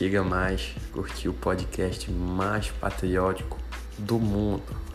chega mais, curtir o podcast mais patriótico do mundo.